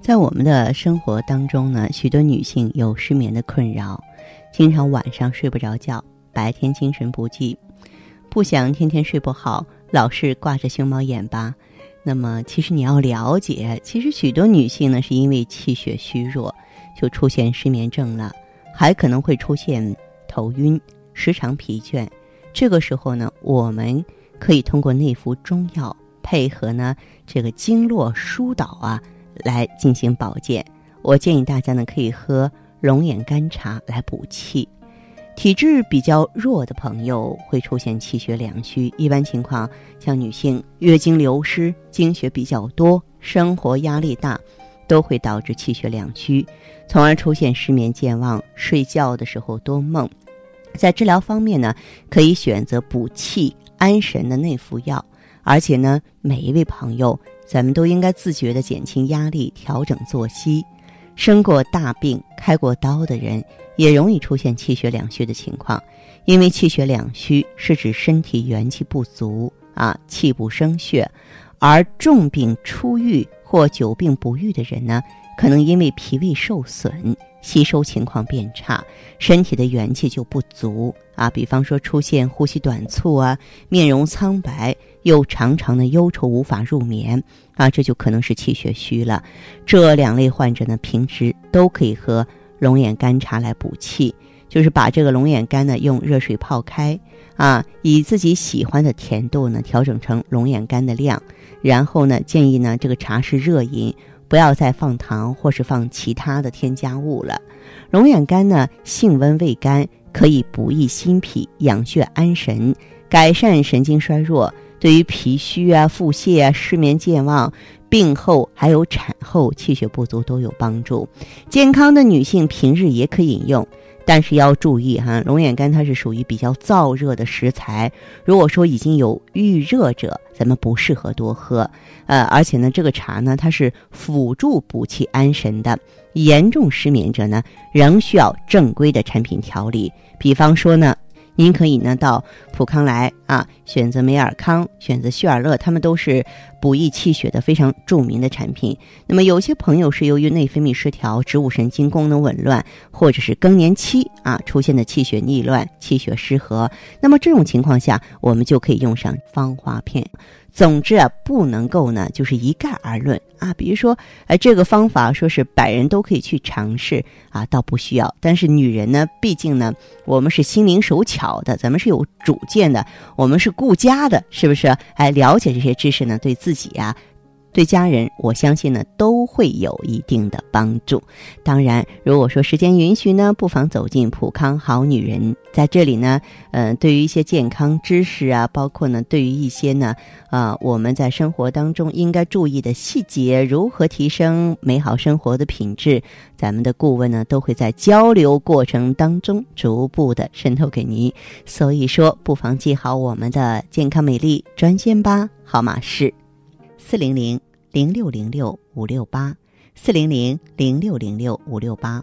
在我们的生活当中呢，许多女性有失眠的困扰，经常晚上睡不着觉，白天精神不济，不想天天睡不好，老是挂着熊猫眼吧。那么，其实你要了解，其实许多女性呢，是因为气血虚弱，就出现失眠症了，还可能会出现头晕、时常疲倦。这个时候呢，我们可以通过内服中药，配合呢这个经络疏导啊。来进行保健，我建议大家呢可以喝龙眼干茶来补气。体质比较弱的朋友会出现气血两虚，一般情况像女性月经流失、经血比较多、生活压力大，都会导致气血两虚，从而出现失眠、健忘、睡觉的时候多梦。在治疗方面呢，可以选择补气安神的内服药，而且呢，每一位朋友。咱们都应该自觉地减轻压力，调整作息。生过大病、开过刀的人，也容易出现气血两虚的情况。因为气血两虚是指身体元气不足啊，气不生血。而重病初愈或久病不愈的人呢，可能因为脾胃受损。吸收情况变差，身体的元气就不足啊。比方说出现呼吸短促啊，面容苍白，又常常的忧愁无法入眠啊，这就可能是气血虚了。这两类患者呢，平时都可以喝龙眼干茶来补气，就是把这个龙眼干呢用热水泡开啊，以自己喜欢的甜度呢调整成龙眼干的量，然后呢建议呢这个茶是热饮。不要再放糖或是放其他的添加物了。龙眼干呢，性温味甘，可以补益心脾、养血安神、改善神经衰弱，对于脾虚啊、腹泻啊、失眠健忘、病后还有产后气血不足都有帮助。健康的女性平日也可饮用。但是要注意哈，龙眼干它是属于比较燥热的食材，如果说已经有预热者，咱们不适合多喝。呃，而且呢，这个茶呢，它是辅助补气安神的，严重失眠者呢，仍需要正规的产品调理，比方说呢。您可以呢到普康来啊，选择美尔康，选择旭尔乐，他们都是补益气血的非常著名的产品。那么有些朋友是由于内分泌失调、植物神经功能紊乱，或者是更年期啊出现的气血逆乱、气血失和，那么这种情况下，我们就可以用上芳华片。总之啊，不能够呢，就是一概而论啊。比如说，呃，这个方法说是百人都可以去尝试啊，倒不需要。但是女人呢，毕竟呢，我们是心灵手巧的，咱们是有主见的，我们是顾家的，是不是？哎，了解这些知识呢，对自己呀。对家人，我相信呢都会有一定的帮助。当然，如果说时间允许呢，不妨走进普康好女人，在这里呢，嗯，对于一些健康知识啊，包括呢，对于一些呢，啊，我们在生活当中应该注意的细节，如何提升美好生活的品质，咱们的顾问呢都会在交流过程当中逐步的渗透给您。所以说，不妨记好我们的健康美丽专线吧，号码是。四零零零六零六五六八，四零零零六零六五六八。